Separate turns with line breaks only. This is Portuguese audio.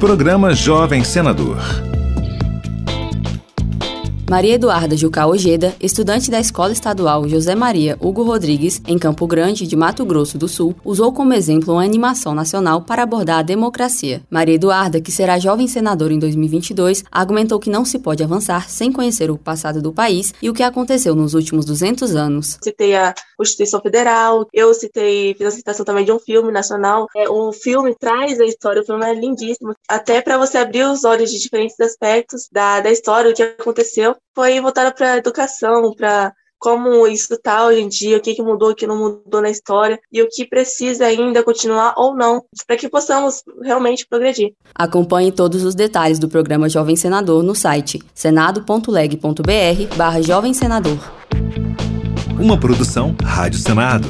Programa Jovem Senador.
Maria Eduarda Jucá Ojeda, estudante da Escola Estadual José Maria Hugo Rodrigues, em Campo Grande, de Mato Grosso do Sul, usou como exemplo uma animação nacional para abordar a democracia. Maria Eduarda, que será jovem senadora em 2022, argumentou que não se pode avançar sem conhecer o passado do país e o que aconteceu nos últimos 200 anos.
Citei a Constituição Federal, eu citei, fiz a citação também de um filme nacional. É, o filme traz a história, o filme é lindíssimo, até para você abrir os olhos de diferentes aspectos da, da história, o que aconteceu foi voltada para a educação, para como isso está hoje em dia, o que, que mudou, o que não mudou na história e o que precisa ainda continuar ou não, para que possamos realmente progredir.
Acompanhe todos os detalhes do programa Jovem Senador no site senado.leg.br barra Jovem Senador.
Uma produção Rádio Senado.